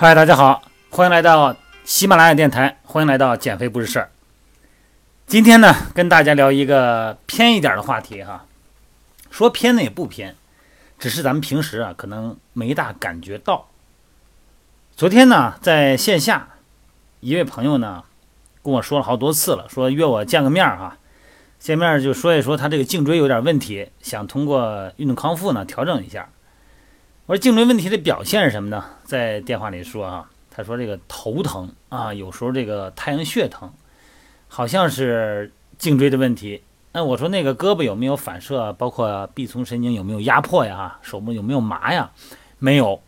嗨，大家好，欢迎来到喜马拉雅电台，欢迎来到减肥不是事儿。今天呢，跟大家聊一个偏一点的话题哈。说偏呢也不偏，只是咱们平时啊可能没大感觉到。昨天呢，在线下，一位朋友呢跟我说了好多次了，说约我见个面儿哈，见面就说一说他这个颈椎有点问题，想通过运动康复呢调整一下。我说颈椎问题的表现是什么呢？在电话里说啊，他说这个头疼啊，有时候这个太阳穴疼，好像是颈椎的问题。那我说那个胳膊有没有反射，包括臂丛神经有没有压迫呀？手部有没有麻呀？没有，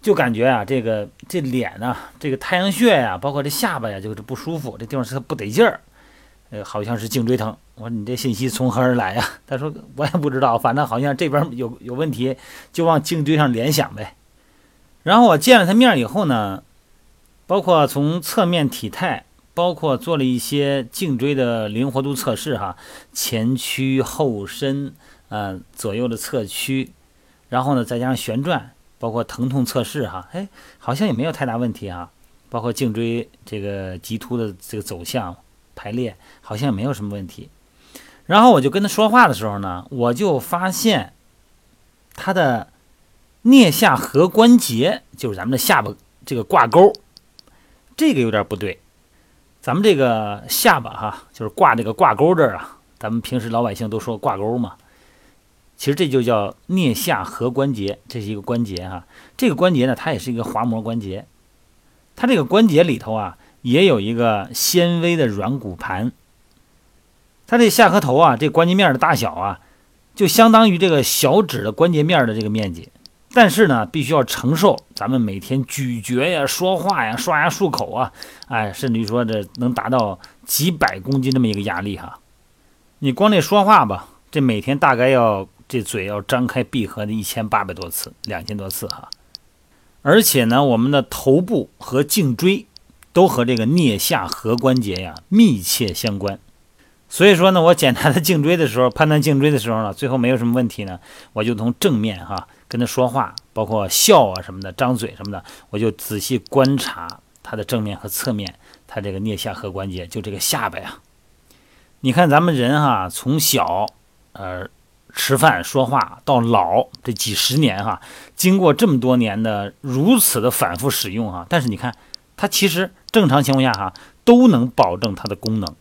就感觉啊，这个这脸呢，这个太阳穴呀，包括这下巴呀，就是不舒服，这地方是不得劲儿，呃，好像是颈椎疼。我说你这信息从何而来呀？他说我也不知道，反正好像这边有有问题，就往颈椎上联想呗。然后我见了他面以后呢，包括从侧面体态，包括做了一些颈椎的灵活度测试哈，前屈后伸，呃，左右的侧屈，然后呢再加上旋转，包括疼痛测试哈，哎，好像也没有太大问题哈。包括颈椎这个棘突的这个走向排列，好像也没有什么问题。然后我就跟他说话的时候呢，我就发现他的颞下颌关节，就是咱们的下巴这个挂钩，这个有点不对。咱们这个下巴哈，就是挂这个挂钩这儿啊，咱们平时老百姓都说挂钩嘛，其实这就叫颞下颌关节，这是一个关节哈。这个关节呢，它也是一个滑膜关节，它这个关节里头啊，也有一个纤维的软骨盘。它这下颌头啊，这关节面的大小啊，就相当于这个小指的关节面的这个面积。但是呢，必须要承受咱们每天咀嚼呀、说话呀、刷牙漱口啊，哎，甚至于说这能达到几百公斤这么一个压力哈。你光这说话吧，这每天大概要这嘴要张开闭合的一千八百多次、两千多次哈。而且呢，我们的头部和颈椎都和这个颞下颌关节呀密切相关。所以说呢，我检查他颈椎的时候，判断颈椎的时候呢，最后没有什么问题呢，我就从正面哈跟他说话，包括笑啊什么的，张嘴什么的，我就仔细观察他的正面和侧面，他这个颞下颌关节，就这个下巴呀。你看咱们人哈，从小呃吃饭说话到老这几十年哈，经过这么多年的如此的反复使用哈，但是你看它其实正常情况下哈都能保证它的功能。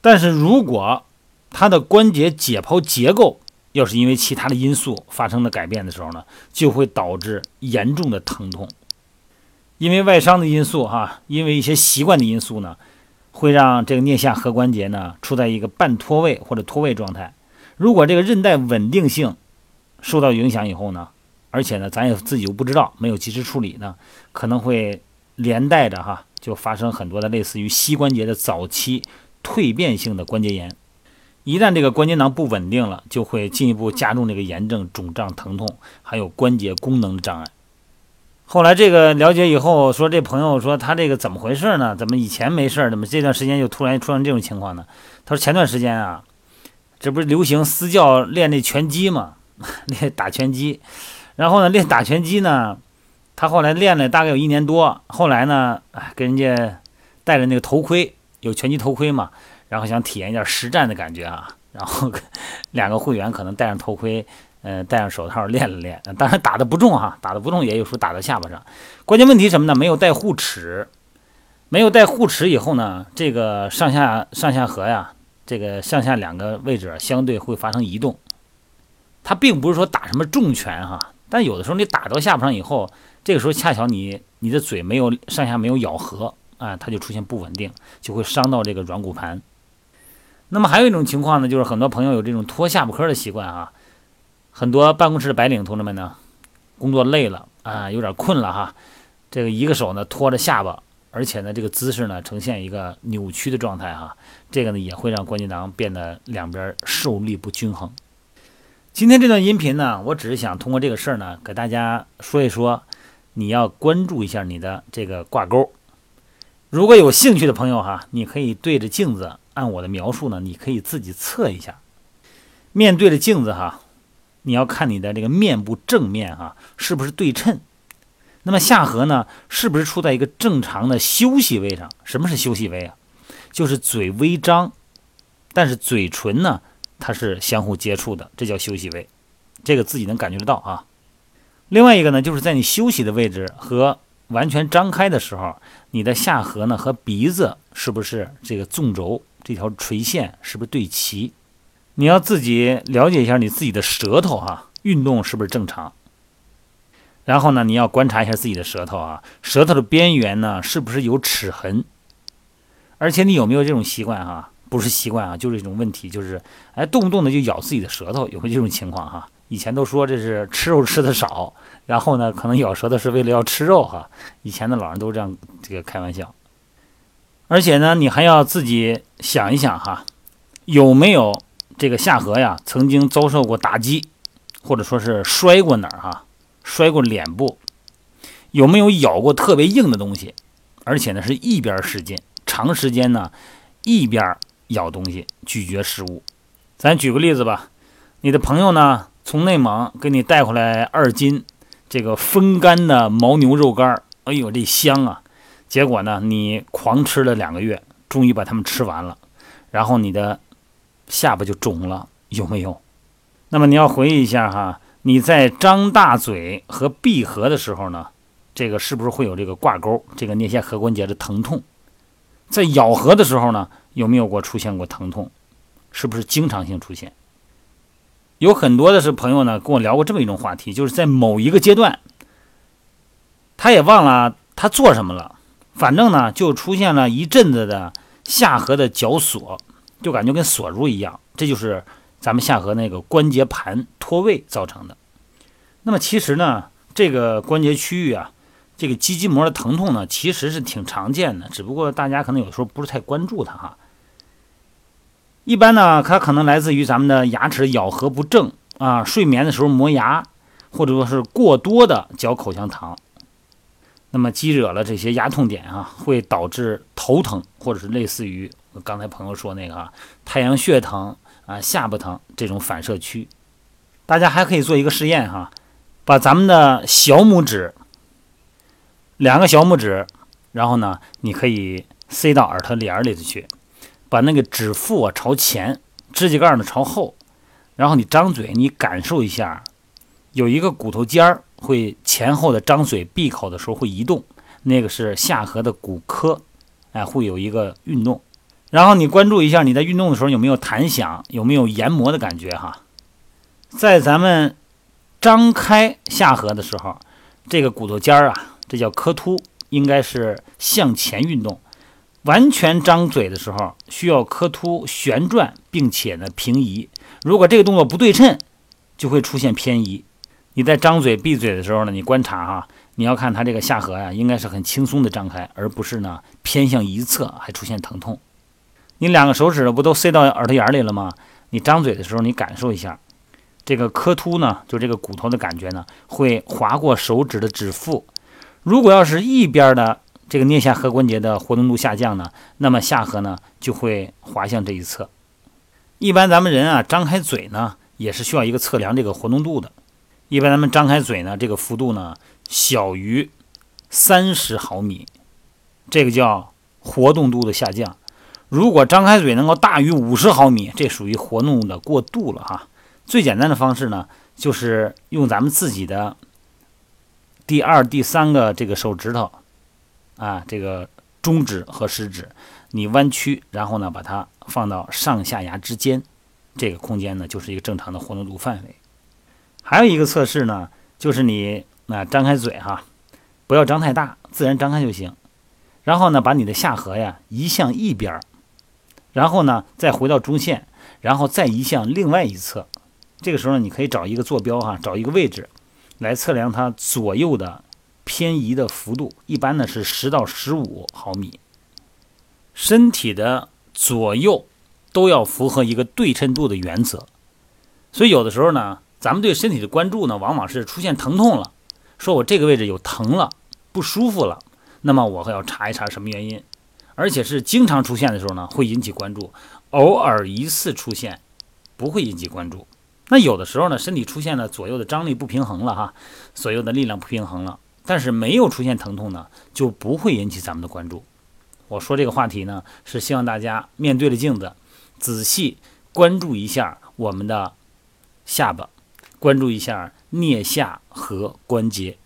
但是如果它的关节解剖结构要是因为其他的因素发生了改变的时候呢，就会导致严重的疼痛。因为外伤的因素哈，因为一些习惯的因素呢，会让这个颞下颌关节呢处在一个半脱位或者脱位状态。如果这个韧带稳定性受到影响以后呢，而且呢咱也自己又不知道，没有及时处理呢，可能会连带着哈就发生很多的类似于膝关节的早期。蜕变性的关节炎，一旦这个关节囊不稳定了，就会进一步加重这个炎症、肿胀、疼痛，还有关节功能障碍。后来这个了解以后，说这朋友说他这个怎么回事呢？怎么以前没事，怎么这段时间就突然出现这种情况呢？他说前段时间啊，这不是流行私教练那拳击嘛，练打拳击，然后呢练打拳击呢，他后来练了大概有一年多，后来呢，哎，跟人家戴着那个头盔。有拳击头盔嘛？然后想体验一下实战的感觉啊。然后两个会员可能戴上头盔，呃，戴上手套练了练。当然打的不重哈，打的不重也有时候打到下巴上。关键问题什么呢？没有带护齿，没有带护齿以后呢，这个上下上下颌呀，这个上下两个位置相对会发生移动。它并不是说打什么重拳哈，但有的时候你打到下巴上以后，这个时候恰巧你你的嘴没有上下没有咬合。啊，它就出现不稳定，就会伤到这个软骨盘。那么还有一种情况呢，就是很多朋友有这种托下巴颏的习惯啊。很多办公室的白领同志们呢，工作累了啊，有点困了哈，这个一个手呢托着下巴，而且呢这个姿势呢呈现一个扭曲的状态哈，这个呢也会让关节囊变得两边受力不均衡。今天这段音频呢，我只是想通过这个事儿呢，给大家说一说，你要关注一下你的这个挂钩。如果有兴趣的朋友哈，你可以对着镜子，按我的描述呢，你可以自己测一下。面对着镜子哈，你要看你的这个面部正面哈是不是对称。那么下颌呢，是不是处在一个正常的休息位上？什么是休息位啊？就是嘴微张，但是嘴唇呢，它是相互接触的，这叫休息位。这个自己能感觉得到啊。另外一个呢，就是在你休息的位置和完全张开的时候，你的下颌呢和鼻子是不是这个纵轴这条垂线是不是对齐？你要自己了解一下你自己的舌头哈，运动是不是正常？然后呢，你要观察一下自己的舌头啊，舌头的边缘呢是不是有齿痕？而且你有没有这种习惯哈？不是习惯啊，就是一种问题，就是哎，动不动的就咬自己的舌头，有没有这种情况哈？以前都说这是吃肉吃的少，然后呢，可能咬舌头是为了要吃肉哈。以前的老人都这样这个开玩笑。而且呢，你还要自己想一想哈，有没有这个下颌呀曾经遭受过打击，或者说是摔过哪儿哈？摔过脸部，有没有咬过特别硬的东西？而且呢，是一边使劲，长时间呢，一边咬东西，咀嚼食物。咱举个例子吧，你的朋友呢，从内蒙给你带回来二斤这个风干的牦牛肉干哎呦，这香啊！结果呢，你狂吃了两个月，终于把它们吃完了，然后你的下巴就肿了，有没有？那么你要回忆一下哈。你在张大嘴和闭合的时候呢，这个是不是会有这个挂钩？这个颞下颌关节的疼痛，在咬合的时候呢，有没有过出现过疼痛？是不是经常性出现？有很多的是朋友呢跟我聊过这么一种话题，就是在某一个阶段，他也忘了他做什么了，反正呢就出现了一阵子的下颌的绞锁，就感觉跟锁住一样，这就是。咱们下颌那个关节盘脱位造成的。那么其实呢，这个关节区域啊，这个肌筋膜的疼痛呢，其实是挺常见的，只不过大家可能有时候不是太关注它哈。一般呢，它可能来自于咱们的牙齿咬合不正啊，睡眠的时候磨牙，或者说是过多的嚼口香糖，那么积惹了这些牙痛点啊，会导致头疼，或者是类似于刚才朋友说那个啊，太阳穴疼。啊，下巴疼这种反射区，大家还可以做一个试验哈，把咱们的小拇指，两个小拇指，然后呢，你可以塞到耳朵眼里头去，把那个指腹啊朝前，指甲盖呢朝后，然后你张嘴，你感受一下，有一个骨头尖儿会前后的张嘴闭口的时候会移动，那个是下颌的骨髁，哎，会有一个运动。然后你关注一下你在运动的时候有没有弹响，有没有研磨的感觉哈。在咱们张开下颌的时候，这个骨头尖儿啊，这叫髁突，应该是向前运动。完全张嘴的时候，需要磕突旋转，并且呢平移。如果这个动作不对称，就会出现偏移。你在张嘴闭嘴的时候呢，你观察哈，你要看它这个下颌呀，应该是很轻松的张开，而不是呢偏向一侧还出现疼痛。你两个手指不都塞到耳朵眼里了吗？你张嘴的时候，你感受一下，这个磕突呢，就这个骨头的感觉呢，会划过手指的指腹。如果要是一边的这个颞下颌关节的活动度下降呢，那么下颌呢就会滑向这一侧。一般咱们人啊，张开嘴呢，也是需要一个测量这个活动度的。一般咱们张开嘴呢，这个幅度呢小于三十毫米，这个叫活动度的下降。如果张开嘴能够大于五十毫米，这属于活动的过度了哈。最简单的方式呢，就是用咱们自己的第二、第三个这个手指头啊，这个中指和食指，你弯曲，然后呢把它放到上下牙之间，这个空间呢就是一个正常的活动度范围。还有一个测试呢，就是你啊张开嘴哈，不要张太大，自然张开就行。然后呢，把你的下颌呀移向一边儿。然后呢，再回到中线，然后再移向另外一侧。这个时候呢，你可以找一个坐标哈，找一个位置来测量它左右的偏移的幅度。一般呢是十到十五毫米。身体的左右都要符合一个对称度的原则。所以有的时候呢，咱们对身体的关注呢，往往是出现疼痛了，说我这个位置有疼了，不舒服了，那么我还要查一查什么原因。而且是经常出现的时候呢，会引起关注；偶尔一次出现，不会引起关注。那有的时候呢，身体出现了左右的张力不平衡了哈，左右的力量不平衡了，但是没有出现疼痛呢，就不会引起咱们的关注。我说这个话题呢，是希望大家面对着镜子，仔细关注一下我们的下巴，关注一下颞下颌关节。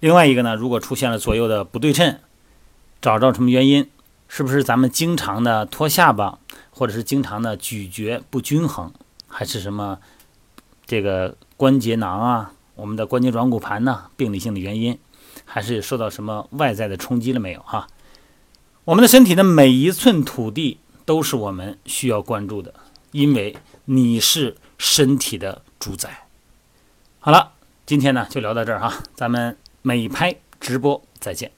另外一个呢，如果出现了左右的不对称，找着什么原因？是不是咱们经常的托下巴，或者是经常的咀嚼不均衡，还是什么这个关节囊啊，我们的关节软骨盘呢？病理性的原因，还是受到什么外在的冲击了没有？哈，我们的身体的每一寸土地都是我们需要关注的，因为你是身体的主宰。好了，今天呢就聊到这儿哈，咱们美拍直播再见。